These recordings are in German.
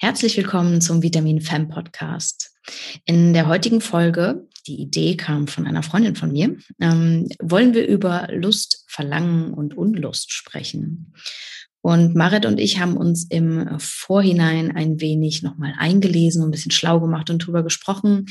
Herzlich willkommen zum Vitamin Fem Podcast. In der heutigen Folge, die Idee kam von einer Freundin von mir, ähm, wollen wir über Lust, Verlangen und Unlust sprechen. Und Marit und ich haben uns im Vorhinein ein wenig nochmal eingelesen und ein bisschen schlau gemacht und darüber gesprochen,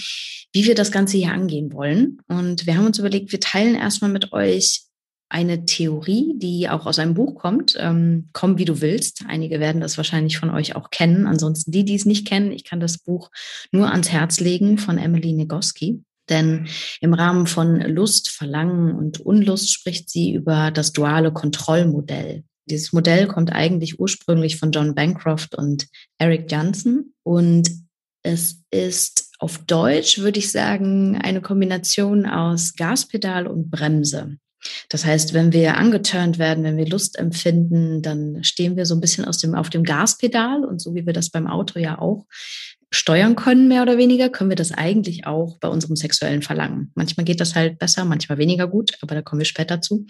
wie wir das Ganze hier angehen wollen. Und wir haben uns überlegt, wir teilen erstmal mit euch eine Theorie, die auch aus einem Buch kommt, ähm, Komm wie du willst. Einige werden das wahrscheinlich von euch auch kennen. Ansonsten die, die es nicht kennen, ich kann das Buch nur ans Herz legen von Emily Negoski. Denn im Rahmen von Lust, Verlangen und Unlust spricht sie über das duale Kontrollmodell. Dieses Modell kommt eigentlich ursprünglich von John Bancroft und Eric Johnson und es ist auf Deutsch, würde ich sagen, eine Kombination aus Gaspedal und Bremse. Das heißt, wenn wir angeturnt werden, wenn wir Lust empfinden, dann stehen wir so ein bisschen aus dem, auf dem Gaspedal und so wie wir das beim Auto ja auch steuern können, mehr oder weniger, können wir das eigentlich auch bei unserem sexuellen Verlangen. Manchmal geht das halt besser, manchmal weniger gut, aber da kommen wir später zu.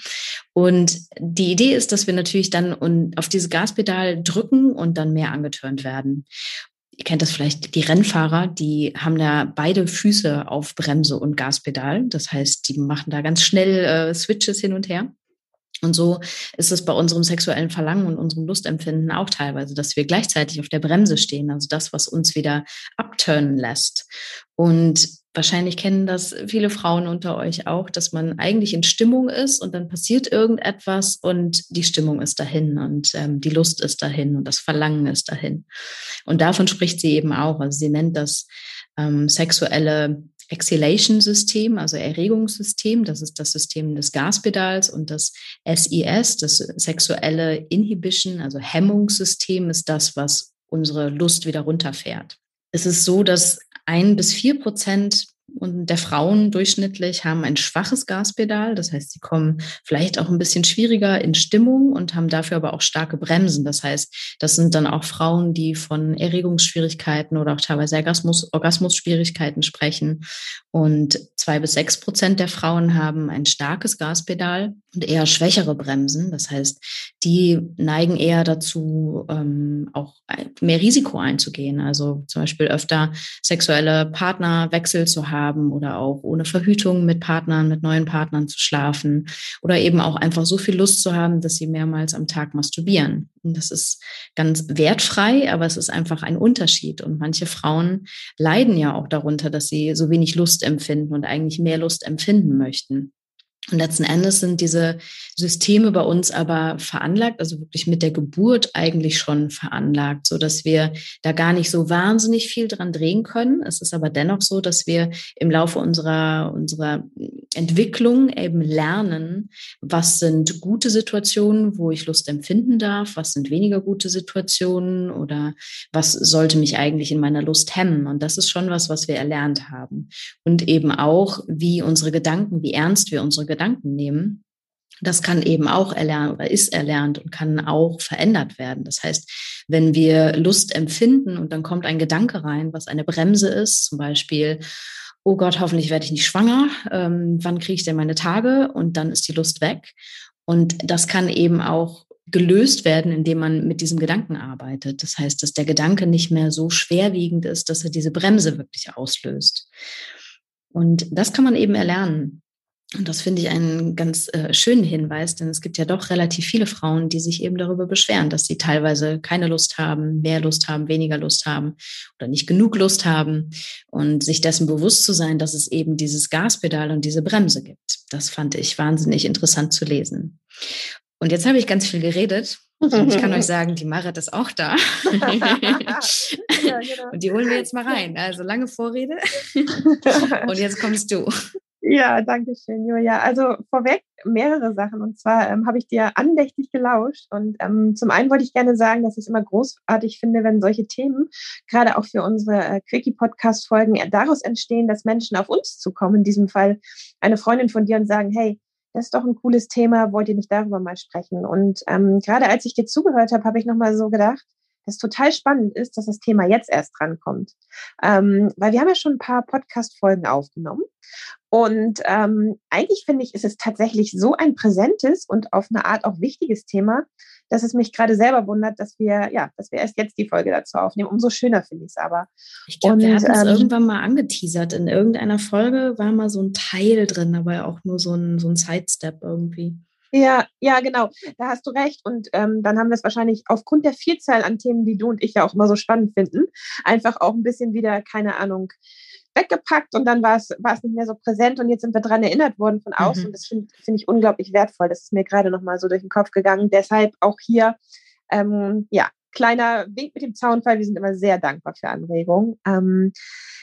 Und die Idee ist, dass wir natürlich dann auf dieses Gaspedal drücken und dann mehr angeturnt werden ihr kennt das vielleicht, die Rennfahrer, die haben da beide Füße auf Bremse und Gaspedal. Das heißt, die machen da ganz schnell äh, Switches hin und her. Und so ist es bei unserem sexuellen Verlangen und unserem Lustempfinden auch teilweise, dass wir gleichzeitig auf der Bremse stehen, also das, was uns wieder abturnen lässt. Und wahrscheinlich kennen das viele Frauen unter euch auch, dass man eigentlich in Stimmung ist und dann passiert irgendetwas und die Stimmung ist dahin und ähm, die Lust ist dahin und das Verlangen ist dahin. Und davon spricht sie eben auch. Also sie nennt das ähm, sexuelle Exhalation-System, also Erregungssystem. Das ist das System des Gaspedals und das SIS, das sexuelle Inhibition, also Hemmungssystem, ist das, was unsere Lust wieder runterfährt. Es ist so, dass ein bis vier Prozent und der Frauen durchschnittlich haben ein schwaches Gaspedal. Das heißt, sie kommen vielleicht auch ein bisschen schwieriger in Stimmung und haben dafür aber auch starke Bremsen. Das heißt, das sind dann auch Frauen, die von Erregungsschwierigkeiten oder auch teilweise Orgasmus, Orgasmusschwierigkeiten sprechen. Und zwei bis sechs Prozent der Frauen haben ein starkes Gaspedal und eher schwächere Bremsen. Das heißt, die neigen eher dazu, ähm, auch mehr Risiko einzugehen. Also zum Beispiel öfter sexuelle Partnerwechsel zu haben oder auch ohne Verhütung mit Partnern, mit neuen Partnern zu schlafen oder eben auch einfach so viel Lust zu haben, dass sie mehrmals am Tag masturbieren. Und das ist ganz wertfrei, aber es ist einfach ein Unterschied. Und manche Frauen leiden ja auch darunter, dass sie so wenig Lust empfinden und eigentlich mehr Lust empfinden möchten. Und letzten Endes sind diese Systeme bei uns aber veranlagt, also wirklich mit der Geburt eigentlich schon veranlagt, so dass wir da gar nicht so wahnsinnig viel dran drehen können. Es ist aber dennoch so, dass wir im Laufe unserer, unserer Entwicklung eben lernen, was sind gute Situationen, wo ich Lust empfinden darf, was sind weniger gute Situationen oder was sollte mich eigentlich in meiner Lust hemmen. Und das ist schon was, was wir erlernt haben. Und eben auch, wie unsere Gedanken, wie ernst wir unsere Gedanken Gedanken nehmen, das kann eben auch erlernt oder ist erlernt und kann auch verändert werden. Das heißt, wenn wir Lust empfinden und dann kommt ein Gedanke rein, was eine Bremse ist, zum Beispiel, oh Gott, hoffentlich werde ich nicht schwanger, ähm, wann kriege ich denn meine Tage? Und dann ist die Lust weg. Und das kann eben auch gelöst werden, indem man mit diesem Gedanken arbeitet. Das heißt, dass der Gedanke nicht mehr so schwerwiegend ist, dass er diese Bremse wirklich auslöst. Und das kann man eben erlernen. Und das finde ich einen ganz äh, schönen Hinweis, denn es gibt ja doch relativ viele Frauen, die sich eben darüber beschweren, dass sie teilweise keine Lust haben, mehr Lust haben, weniger Lust haben oder nicht genug Lust haben und sich dessen bewusst zu sein, dass es eben dieses Gaspedal und diese Bremse gibt. Das fand ich wahnsinnig interessant zu lesen. Und jetzt habe ich ganz viel geredet. Und ich kann euch sagen, die Marit ist auch da. ja, genau. Und die holen wir jetzt mal rein. Also lange Vorrede. Und jetzt kommst du. Ja, danke schön, Julia. Also vorweg mehrere Sachen. Und zwar ähm, habe ich dir andächtig gelauscht. Und ähm, zum einen wollte ich gerne sagen, dass ich es immer großartig finde, wenn solche Themen, gerade auch für unsere äh, Quickie-Podcast-Folgen, daraus entstehen, dass Menschen auf uns zukommen. In diesem Fall eine Freundin von dir und sagen, hey, das ist doch ein cooles Thema, wollt ihr nicht darüber mal sprechen? Und ähm, gerade als ich dir zugehört habe, habe ich nochmal so gedacht, das total spannend ist, dass das Thema jetzt erst drankommt. Ähm, weil wir haben ja schon ein paar Podcast-Folgen aufgenommen. Und ähm, eigentlich finde ich, ist es tatsächlich so ein präsentes und auf eine Art auch wichtiges Thema, dass es mich gerade selber wundert, dass wir, ja, dass wir erst jetzt die Folge dazu aufnehmen. Umso schöner finde ich es aber. Ich glaube, wir hatten es ähm, irgendwann mal angeteasert. In irgendeiner Folge war mal so ein Teil drin, aber auch nur so ein, so ein Sidestep irgendwie. Ja, ja, genau. Da hast du recht. Und ähm, dann haben wir es wahrscheinlich aufgrund der Vielzahl an Themen, die du und ich ja auch immer so spannend finden, einfach auch ein bisschen wieder, keine Ahnung, weggepackt und dann war es, war es nicht mehr so präsent und jetzt sind wir daran erinnert worden von außen. Mhm. Das finde find ich unglaublich wertvoll. Das ist mir gerade nochmal so durch den Kopf gegangen. Deshalb auch hier, ähm, ja, kleiner Wink mit dem Zaunfall. Wir sind immer sehr dankbar für Anregungen. Ähm,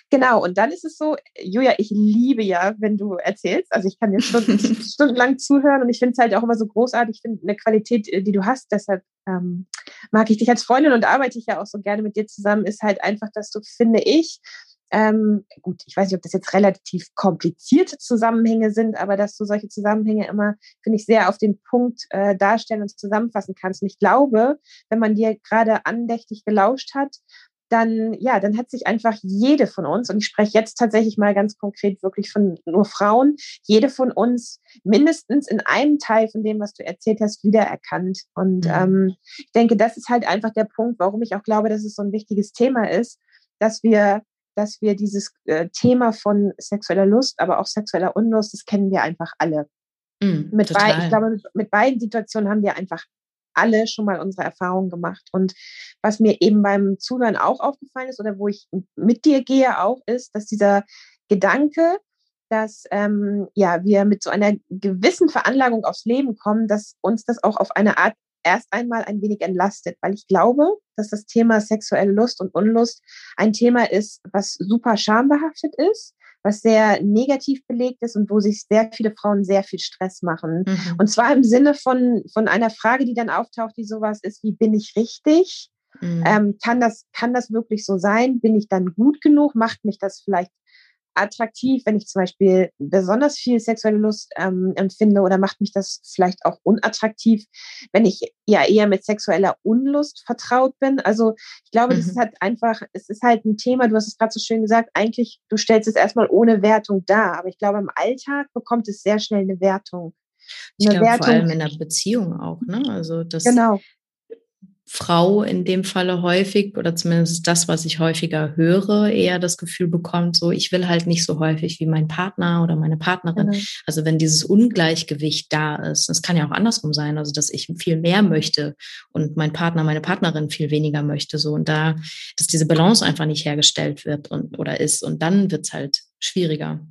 genau, und dann ist es so, Julia, ich liebe ja, wenn du erzählst. Also ich kann dir Stunden, stundenlang zuhören und ich finde es halt auch immer so großartig. Ich finde eine Qualität, äh, die du hast. Deshalb ähm, mag ich dich als Freundin und arbeite ich ja auch so gerne mit dir zusammen, ist halt einfach, dass du, finde ich, ähm, gut, ich weiß nicht, ob das jetzt relativ komplizierte Zusammenhänge sind, aber dass du solche Zusammenhänge immer, finde ich, sehr auf den Punkt äh, darstellen und zusammenfassen kannst. Und ich glaube, wenn man dir gerade andächtig gelauscht hat, dann, ja, dann hat sich einfach jede von uns, und ich spreche jetzt tatsächlich mal ganz konkret wirklich von nur Frauen, jede von uns mindestens in einem Teil von dem, was du erzählt hast, wiedererkannt. Und mhm. ähm, ich denke, das ist halt einfach der Punkt, warum ich auch glaube, dass es so ein wichtiges Thema ist, dass wir dass wir dieses äh, Thema von sexueller Lust, aber auch sexueller Unlust, das kennen wir einfach alle. Mm, mit beid, ich glaube, mit, mit beiden Situationen haben wir einfach alle schon mal unsere Erfahrungen gemacht. Und was mir eben beim Zuhören auch aufgefallen ist oder wo ich mit dir gehe auch, ist, dass dieser Gedanke, dass ähm, ja wir mit so einer gewissen Veranlagung aufs Leben kommen, dass uns das auch auf eine Art erst einmal ein wenig entlastet, weil ich glaube, dass das Thema sexuelle Lust und Unlust ein Thema ist, was super schambehaftet ist, was sehr negativ belegt ist und wo sich sehr viele Frauen sehr viel Stress machen. Mhm. Und zwar im Sinne von, von einer Frage, die dann auftaucht, die sowas ist, wie bin ich richtig? Mhm. Ähm, kann, das, kann das wirklich so sein? Bin ich dann gut genug? Macht mich das vielleicht attraktiv, wenn ich zum Beispiel besonders viel sexuelle Lust ähm, empfinde oder macht mich das vielleicht auch unattraktiv, wenn ich ja eher mit sexueller Unlust vertraut bin. Also ich glaube, mhm. das ist halt einfach, es ist halt ein Thema, du hast es gerade so schön gesagt, eigentlich, du stellst es erstmal ohne Wertung dar, aber ich glaube, im Alltag bekommt es sehr schnell eine Wertung. Eine ich glaube, Wertung. vor allem in der Beziehung auch, ne? Also das genau. Frau in dem Falle häufig oder zumindest das, was ich häufiger höre, eher das Gefühl bekommt, so ich will halt nicht so häufig wie mein Partner oder meine Partnerin. Mhm. Also wenn dieses Ungleichgewicht da ist, das kann ja auch andersrum sein, also dass ich viel mehr möchte und mein Partner, meine Partnerin viel weniger möchte, so und da, dass diese Balance einfach nicht hergestellt wird und oder ist und dann wird's halt schwieriger.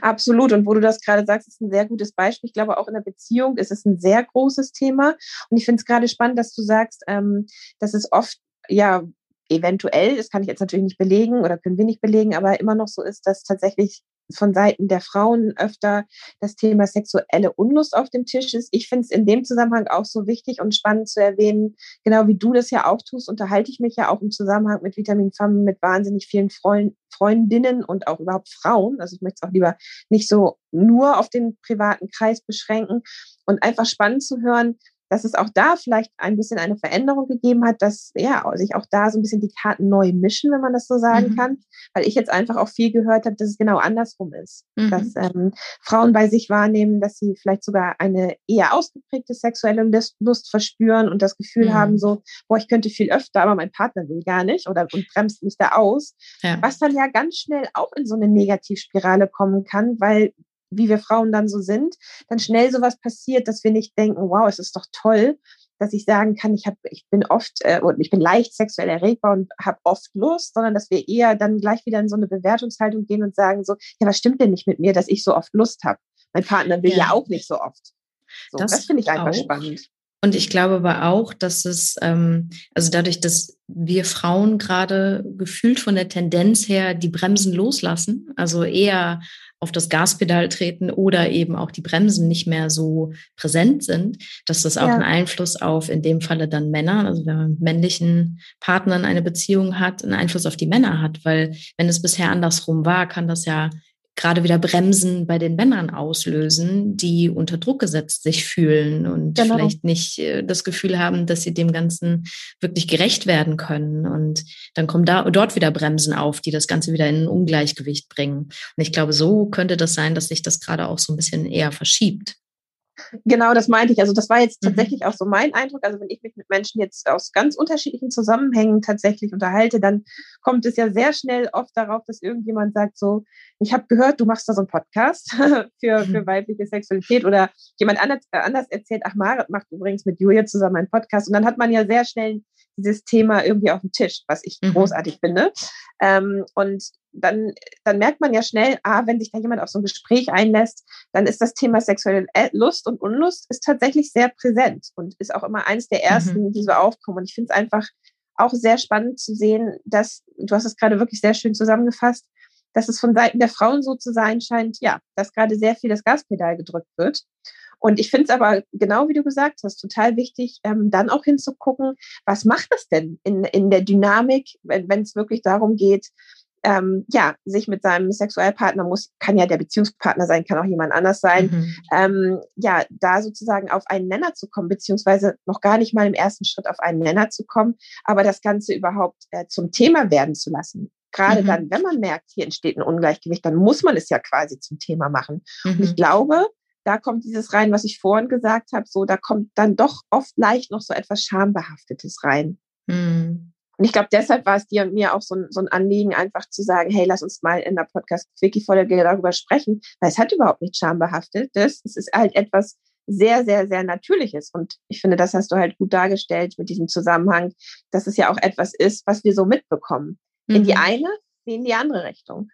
Absolut. Und wo du das gerade sagst, ist ein sehr gutes Beispiel. Ich glaube, auch in der Beziehung ist es ein sehr großes Thema. Und ich finde es gerade spannend, dass du sagst, ähm, dass es oft, ja, eventuell, das kann ich jetzt natürlich nicht belegen oder können wir nicht belegen, aber immer noch so ist, dass tatsächlich von Seiten der Frauen öfter das Thema sexuelle Unlust auf dem Tisch ist. Ich finde es in dem Zusammenhang auch so wichtig und spannend zu erwähnen, genau wie du das ja auch tust, unterhalte ich mich ja auch im Zusammenhang mit Vitamin Femme mit wahnsinnig vielen Freund, Freundinnen und auch überhaupt Frauen. Also ich möchte es auch lieber nicht so nur auf den privaten Kreis beschränken und einfach spannend zu hören, dass es auch da vielleicht ein bisschen eine Veränderung gegeben hat, dass ja sich auch da so ein bisschen die Karten neu mischen, wenn man das so sagen mhm. kann, weil ich jetzt einfach auch viel gehört habe, dass es genau andersrum ist, mhm. dass ähm, Frauen bei sich wahrnehmen, dass sie vielleicht sogar eine eher ausgeprägte sexuelle Lust, verspüren und das Gefühl mhm. haben, so, boah, ich könnte viel öfter, aber mein Partner will gar nicht oder und bremst mich da aus, ja. was dann ja ganz schnell auch in so eine Negativspirale kommen kann, weil wie wir Frauen dann so sind, dann schnell sowas passiert, dass wir nicht denken, wow, es ist doch toll, dass ich sagen kann, ich, hab, ich bin oft äh, und ich bin leicht sexuell erregbar und habe oft Lust, sondern dass wir eher dann gleich wieder in so eine Bewertungshaltung gehen und sagen so, ja, was stimmt denn nicht mit mir, dass ich so oft Lust habe? Mein Partner will ja, ja auch nicht so oft. So, das, das finde ich einfach auch. spannend. Und ich glaube aber auch, dass es, ähm, also dadurch, dass wir Frauen gerade gefühlt von der Tendenz her die Bremsen loslassen, also eher auf das Gaspedal treten oder eben auch die Bremsen nicht mehr so präsent sind, dass das auch ja. einen Einfluss auf in dem Falle dann Männer, also wenn man mit männlichen Partnern eine Beziehung hat, einen Einfluss auf die Männer hat, weil wenn es bisher andersrum war, kann das ja gerade wieder Bremsen bei den Männern auslösen, die unter Druck gesetzt sich fühlen und genau. vielleicht nicht äh, das Gefühl haben, dass sie dem Ganzen wirklich gerecht werden können. Und dann kommen da dort wieder Bremsen auf, die das Ganze wieder in ein Ungleichgewicht bringen. Und ich glaube, so könnte das sein, dass sich das gerade auch so ein bisschen eher verschiebt. Genau, das meinte ich. Also das war jetzt mhm. tatsächlich mhm. auch so mein Eindruck. Also wenn ich mich mit Menschen jetzt aus ganz unterschiedlichen Zusammenhängen tatsächlich unterhalte, dann kommt es ja sehr schnell oft darauf, dass irgendjemand sagt so, ich habe gehört, du machst da so einen Podcast für, für mhm. weibliche Sexualität oder jemand anders, äh, anders erzählt, ach Marit macht übrigens mit Julia zusammen einen Podcast. Und dann hat man ja sehr schnell dieses Thema irgendwie auf dem Tisch, was ich mhm. großartig finde. Ähm, und dann, dann merkt man ja schnell, ah, wenn sich da jemand auf so ein Gespräch einlässt, dann ist das Thema sexuelle Lust und Unlust ist tatsächlich sehr präsent und ist auch immer eines der ersten, mhm. die so aufkommen. Und ich finde es einfach auch sehr spannend zu sehen, dass, du hast es gerade wirklich sehr schön zusammengefasst, dass es von Seiten der Frauen so zu sein scheint, ja, dass gerade sehr viel das Gaspedal gedrückt wird. Und ich finde es aber, genau wie du gesagt hast, total wichtig, ähm, dann auch hinzugucken, was macht das denn in, in der Dynamik, wenn es wirklich darum geht, ähm, ja, sich mit seinem Sexualpartner muss, kann ja der Beziehungspartner sein, kann auch jemand anders sein, mhm. ähm, ja, da sozusagen auf einen Nenner zu kommen, beziehungsweise noch gar nicht mal im ersten Schritt auf einen Nenner zu kommen, aber das Ganze überhaupt äh, zum Thema werden zu lassen. Gerade mhm. dann, wenn man merkt, hier entsteht ein Ungleichgewicht, dann muss man es ja quasi zum Thema machen. Mhm. Und ich mhm. glaube, da kommt dieses rein, was ich vorhin gesagt habe, so, da kommt dann doch oft leicht noch so etwas Schambehaftetes rein. Mhm. Und ich glaube, deshalb war es dir und mir auch so ein, so ein Anliegen, einfach zu sagen, hey, lass uns mal in der Podcast-Wiki-Folge darüber sprechen, weil es hat überhaupt nicht schambehaftetes. Es ist halt etwas sehr, sehr, sehr Natürliches. Und ich finde, das hast du halt gut dargestellt mit diesem Zusammenhang, dass es ja auch etwas ist, was wir so mitbekommen. Mhm. In die mhm. eine, wie in die andere Richtung.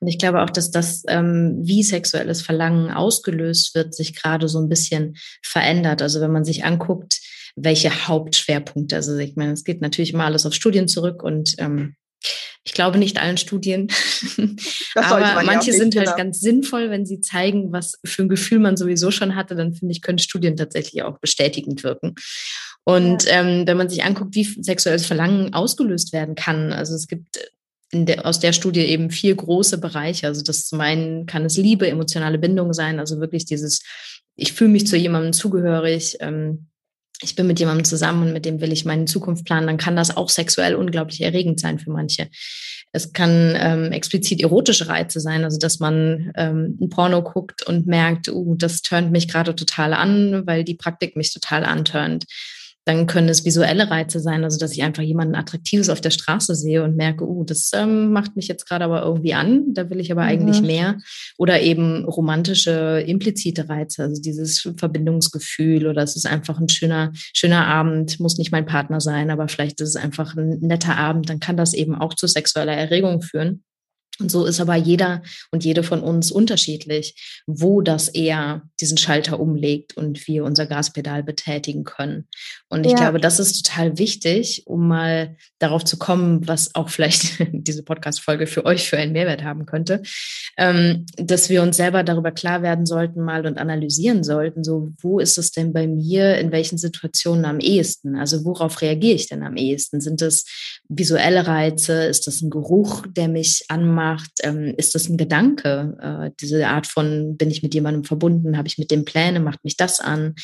Und ich glaube auch, dass das, ähm, wie sexuelles Verlangen ausgelöst wird, sich gerade so ein bisschen verändert. Also wenn man sich anguckt, welche Hauptschwerpunkte, also ich meine, es geht natürlich immer alles auf Studien zurück und ähm, ich glaube nicht allen Studien, aber manche sind halt genau. ganz sinnvoll, wenn sie zeigen, was für ein Gefühl man sowieso schon hatte, dann finde ich, können Studien tatsächlich auch bestätigend wirken. Und ja. ähm, wenn man sich anguckt, wie sexuelles Verlangen ausgelöst werden kann, also es gibt der, aus der Studie eben vier große Bereiche. Also das zum einen kann es Liebe, emotionale Bindung sein, also wirklich dieses, ich fühle mich zu jemandem zugehörig, ähm, ich bin mit jemandem zusammen und mit dem will ich meine Zukunft planen, dann kann das auch sexuell unglaublich erregend sein für manche. Es kann ähm, explizit erotische Reize sein, also dass man ähm, ein Porno guckt und merkt, uh, das turnt mich gerade total an, weil die Praktik mich total anturnt. Dann können es visuelle Reize sein, also dass ich einfach jemanden Attraktives auf der Straße sehe und merke, uh, das ähm, macht mich jetzt gerade aber irgendwie an, da will ich aber mhm. eigentlich mehr. Oder eben romantische, implizite Reize, also dieses Verbindungsgefühl oder es ist einfach ein schöner, schöner Abend, muss nicht mein Partner sein, aber vielleicht ist es einfach ein netter Abend, dann kann das eben auch zu sexueller Erregung führen. Und so ist aber jeder und jede von uns unterschiedlich, wo das eher diesen Schalter umlegt und wir unser Gaspedal betätigen können. Und ich ja. glaube, das ist total wichtig, um mal darauf zu kommen, was auch vielleicht diese Podcast-Folge für euch für einen Mehrwert haben könnte, ähm, dass wir uns selber darüber klar werden sollten mal und analysieren sollten, so wo ist es denn bei mir, in welchen Situationen am ehesten? Also worauf reagiere ich denn am ehesten? Sind es visuelle Reize? Ist das ein Geruch, der mich anmacht? macht, ähm, ist das ein Gedanke? Äh, diese Art von, bin ich mit jemandem verbunden? Habe ich mit dem Pläne? Macht mich das an?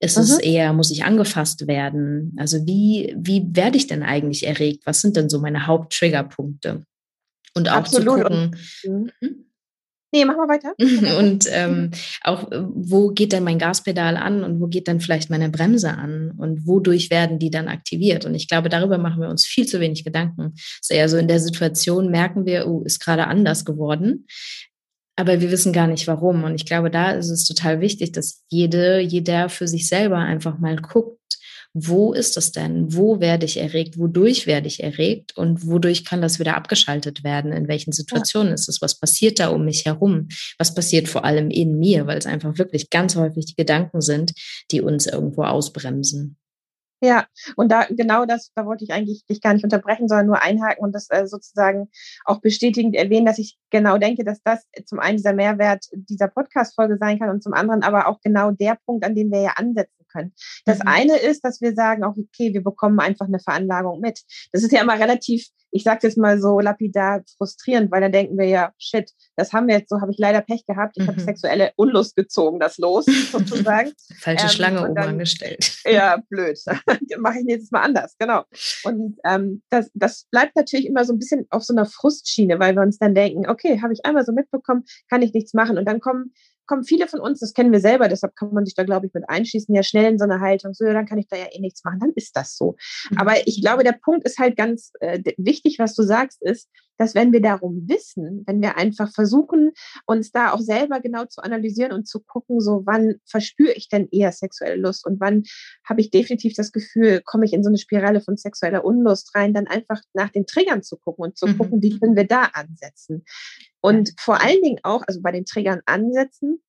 Ist mhm. es eher, muss ich angefasst werden? Also wie, wie werde ich denn eigentlich erregt? Was sind denn so meine Haupttriggerpunkte? Und auch Absolut. zu gucken. Und, mhm. Nee, mach mal weiter. und ähm, auch, äh, wo geht denn mein Gaspedal an und wo geht dann vielleicht meine Bremse an und wodurch werden die dann aktiviert? Und ich glaube, darüber machen wir uns viel zu wenig Gedanken. So in der Situation merken wir, oh, ist gerade anders geworden. Aber wir wissen gar nicht warum. Und ich glaube, da ist es total wichtig, dass jede, jeder für sich selber einfach mal guckt, wo ist das denn? Wo werde ich erregt? Wodurch werde ich erregt? Und wodurch kann das wieder abgeschaltet werden? In welchen Situationen ja. ist es? Was passiert da um mich herum? Was passiert vor allem in mir? Weil es einfach wirklich ganz häufig die Gedanken sind, die uns irgendwo ausbremsen. Ja, und da genau das, da wollte ich eigentlich dich gar nicht unterbrechen, sondern nur einhaken und das äh, sozusagen auch bestätigend erwähnen, dass ich genau denke, dass das zum einen dieser Mehrwert dieser Podcast-Folge sein kann und zum anderen aber auch genau der Punkt, an dem wir ja ansetzen können. Das mhm. eine ist, dass wir sagen, auch okay, wir bekommen einfach eine Veranlagung mit. Das ist ja immer relativ, ich sage jetzt mal so lapidar frustrierend, weil dann denken wir ja, shit, das haben wir jetzt so, habe ich leider Pech gehabt, ich mhm. habe sexuelle Unlust gezogen, das los sozusagen. Falsche ähm, Schlange oben angestellt. Ja, blöd. Mache ich nächstes Mal anders, genau. Und ähm, das, das bleibt natürlich immer so ein bisschen auf so einer Frustschiene, weil wir uns dann denken, okay, habe ich einmal so mitbekommen, kann ich nichts machen. Und dann kommen kommen viele von uns, das kennen wir selber, deshalb kann man sich da, glaube ich, mit einschließen, ja schnell in so eine Haltung, so, ja, dann kann ich da ja eh nichts machen, dann ist das so. Mhm. Aber ich glaube, der Punkt ist halt ganz äh, wichtig, was du sagst, ist, dass wenn wir darum wissen, wenn wir einfach versuchen, uns da auch selber genau zu analysieren und zu gucken, so wann verspüre ich denn eher sexuelle Lust und wann habe ich definitiv das Gefühl, komme ich in so eine Spirale von sexueller Unlust rein, dann einfach nach den Triggern zu gucken und zu mhm. gucken, wie können wir da ansetzen. Und vor allen Dingen auch, also bei den Triggern ansetzen,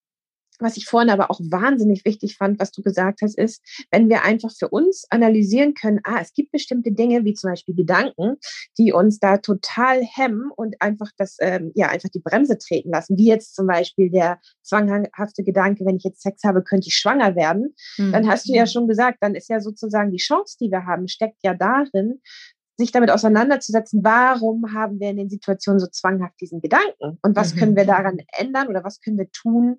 was ich vorhin aber auch wahnsinnig wichtig fand, was du gesagt hast, ist, wenn wir einfach für uns analysieren können, ah, es gibt bestimmte Dinge, wie zum Beispiel Gedanken, die uns da total hemmen und einfach das, ähm, ja, einfach die Bremse treten lassen, wie jetzt zum Beispiel der zwanghafte Gedanke, wenn ich jetzt Sex habe, könnte ich schwanger werden. Mhm. Dann hast du ja schon gesagt, dann ist ja sozusagen die Chance, die wir haben, steckt ja darin, sich damit auseinanderzusetzen, warum haben wir in den Situationen so zwanghaft diesen Gedanken und was mhm. können wir daran ändern oder was können wir tun,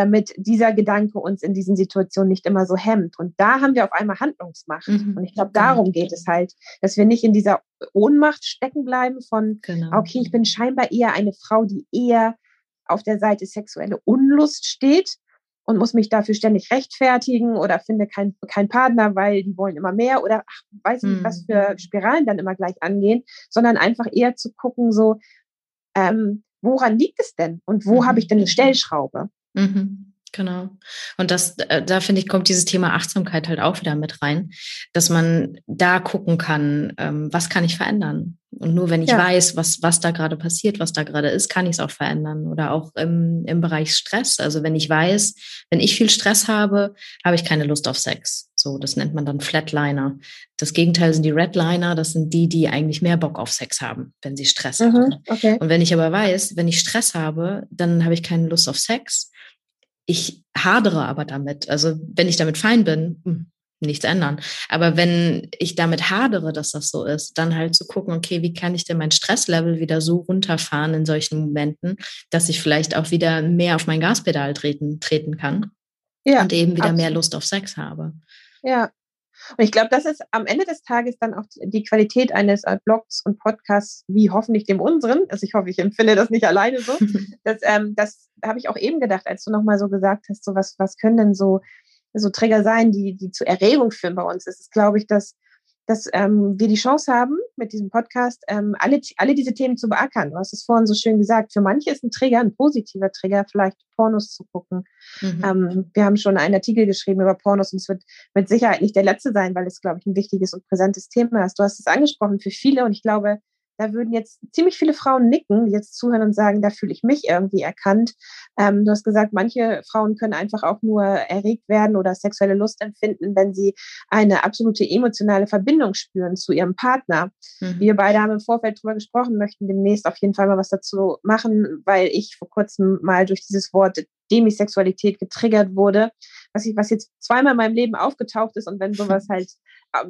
damit dieser Gedanke uns in diesen Situationen nicht immer so hemmt. Und da haben wir auf einmal Handlungsmacht. Mhm. Und ich glaube, genau. darum geht es halt, dass wir nicht in dieser Ohnmacht stecken bleiben von, genau. okay, ich bin scheinbar eher eine Frau, die eher auf der Seite sexuelle Unlust steht und muss mich dafür ständig rechtfertigen oder finde keinen kein Partner, weil die wollen immer mehr oder ach, weiß nicht, mhm. was für Spiralen dann immer gleich angehen, sondern einfach eher zu gucken, so, ähm, woran liegt es denn und wo mhm. habe ich denn eine Stellschraube? Mhm. Genau. Und das, äh, da finde ich, kommt dieses Thema Achtsamkeit halt auch wieder mit rein, dass man da gucken kann, ähm, was kann ich verändern? Und nur wenn ich ja. weiß, was, was da gerade passiert, was da gerade ist, kann ich es auch verändern. Oder auch im, im Bereich Stress. Also wenn ich weiß, wenn ich viel Stress habe, habe ich keine Lust auf Sex. So, das nennt man dann Flatliner. Das Gegenteil sind die Redliner. Das sind die, die eigentlich mehr Bock auf Sex haben, wenn sie Stress mhm, haben. Okay. Und wenn ich aber weiß, wenn ich Stress habe, dann habe ich keine Lust auf Sex ich hadere aber damit. Also wenn ich damit fein bin, hm, nichts ändern. Aber wenn ich damit hadere, dass das so ist, dann halt zu gucken, okay, wie kann ich denn mein Stresslevel wieder so runterfahren in solchen Momenten, dass ich vielleicht auch wieder mehr auf mein Gaspedal treten, treten kann ja, und eben wieder absolut. mehr Lust auf Sex habe. Ja, und ich glaube, das ist am Ende des Tages dann auch die Qualität eines äh, Blogs und Podcasts, wie hoffentlich dem unseren. Also ich hoffe, ich empfinde das nicht alleine so. das ähm, das habe ich auch eben gedacht, als du nochmal so gesagt hast, so was, was können denn so, so Trigger sein, die, die zu Erregung führen bei uns. Das ist, glaube ich, dass dass ähm, wir die Chance haben, mit diesem Podcast ähm, alle, alle diese Themen zu beackern. Du hast es vorhin so schön gesagt. Für manche ist ein Trigger, ein positiver Trigger, vielleicht Pornos zu gucken. Mhm. Ähm, wir haben schon einen Artikel geschrieben über Pornos und es wird mit Sicherheit nicht der letzte sein, weil es, glaube ich, ein wichtiges und präsentes Thema ist. Du hast es angesprochen für viele und ich glaube, da würden jetzt ziemlich viele Frauen nicken, die jetzt zuhören und sagen, da fühle ich mich irgendwie erkannt. Ähm, du hast gesagt, manche Frauen können einfach auch nur erregt werden oder sexuelle Lust empfinden, wenn sie eine absolute emotionale Verbindung spüren zu ihrem Partner. Mhm. Wir beide haben im Vorfeld darüber gesprochen, möchten demnächst auf jeden Fall mal was dazu machen, weil ich vor kurzem mal durch dieses Wort Demisexualität getriggert wurde, was, ich, was jetzt zweimal in meinem Leben aufgetaucht ist. Und wenn sowas halt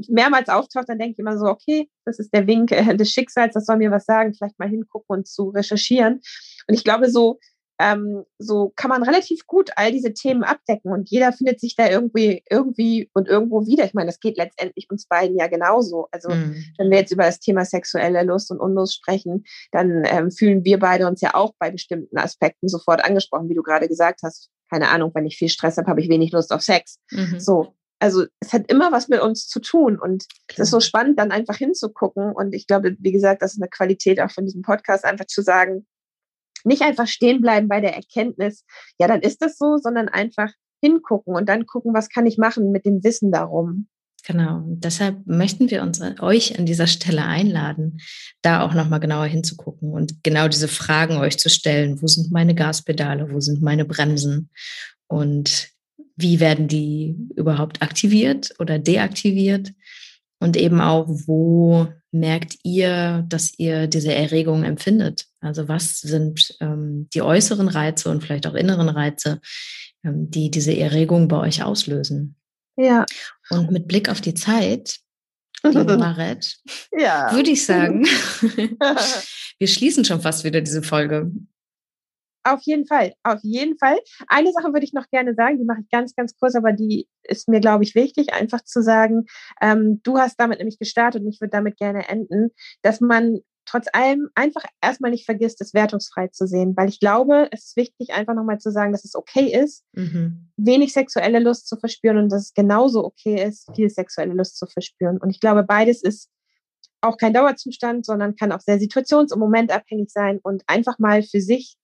mehrmals auftaucht, dann denke ich immer so, okay, das ist der Wink äh, des Schicksals, das soll mir was sagen, vielleicht mal hingucken und zu recherchieren. Und ich glaube, so, ähm, so kann man relativ gut all diese Themen abdecken und jeder findet sich da irgendwie, irgendwie und irgendwo wieder. Ich meine, das geht letztendlich uns beiden ja genauso. Also, mhm. wenn wir jetzt über das Thema sexuelle Lust und Unlust sprechen, dann ähm, fühlen wir beide uns ja auch bei bestimmten Aspekten sofort angesprochen, wie du gerade gesagt hast. Keine Ahnung, wenn ich viel Stress habe, habe ich wenig Lust auf Sex. Mhm. So, also es hat immer was mit uns zu tun und es ist so spannend, dann einfach hinzugucken. Und ich glaube, wie gesagt, das ist eine Qualität auch von diesem Podcast, einfach zu sagen, nicht einfach stehen bleiben bei der Erkenntnis, ja, dann ist das so, sondern einfach hingucken und dann gucken, was kann ich machen mit dem Wissen darum. Genau. Deshalb möchten wir uns euch an dieser Stelle einladen, da auch nochmal genauer hinzugucken und genau diese Fragen euch zu stellen. Wo sind meine Gaspedale? Wo sind meine Bremsen? Und wie werden die überhaupt aktiviert oder deaktiviert? Und eben auch, wo merkt ihr, dass ihr diese Erregung empfindet? Also was sind ähm, die äußeren Reize und vielleicht auch inneren Reize, ähm, die diese Erregung bei euch auslösen? Ja. Und mit Blick auf die Zeit, liebe Maret, ja. würde ich sagen, wir schließen schon fast wieder diese Folge. Auf jeden Fall, auf jeden Fall. Eine Sache würde ich noch gerne sagen, die mache ich ganz, ganz kurz, aber die ist mir, glaube ich, wichtig, einfach zu sagen, ähm, du hast damit nämlich gestartet und ich würde damit gerne enden, dass man trotz allem einfach erstmal nicht vergisst, es wertungsfrei zu sehen, weil ich glaube, es ist wichtig, einfach nochmal zu sagen, dass es okay ist, mhm. wenig sexuelle Lust zu verspüren und dass es genauso okay ist, viel sexuelle Lust zu verspüren. Und ich glaube, beides ist auch kein Dauerzustand, sondern kann auch sehr situations- und momentabhängig sein und einfach mal für sich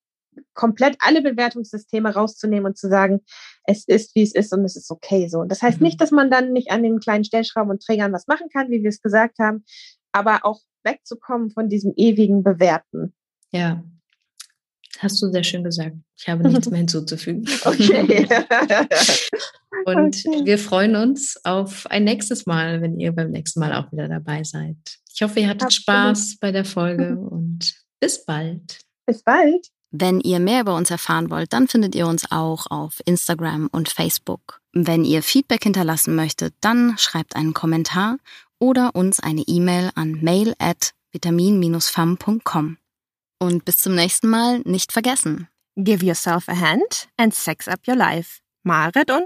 komplett alle Bewertungssysteme rauszunehmen und zu sagen, es ist, wie es ist und es ist okay so. Und das heißt mhm. nicht, dass man dann nicht an den kleinen Stellschrauben und Trägern was machen kann, wie wir es gesagt haben, aber auch wegzukommen von diesem ewigen Bewerten. Ja, hast du sehr schön gesagt. Ich habe nichts mehr hinzuzufügen. Okay. und okay. wir freuen uns auf ein nächstes Mal, wenn ihr beim nächsten Mal auch wieder dabei seid. Ich hoffe, ihr hattet Absolut. Spaß bei der Folge und bis bald. Bis bald. Wenn ihr mehr über uns erfahren wollt, dann findet ihr uns auch auf Instagram und Facebook. Wenn ihr Feedback hinterlassen möchtet, dann schreibt einen Kommentar oder uns eine E-Mail an mail at vitamin-fam.com. Und bis zum nächsten Mal nicht vergessen. Give yourself a hand and sex up your life. Marit und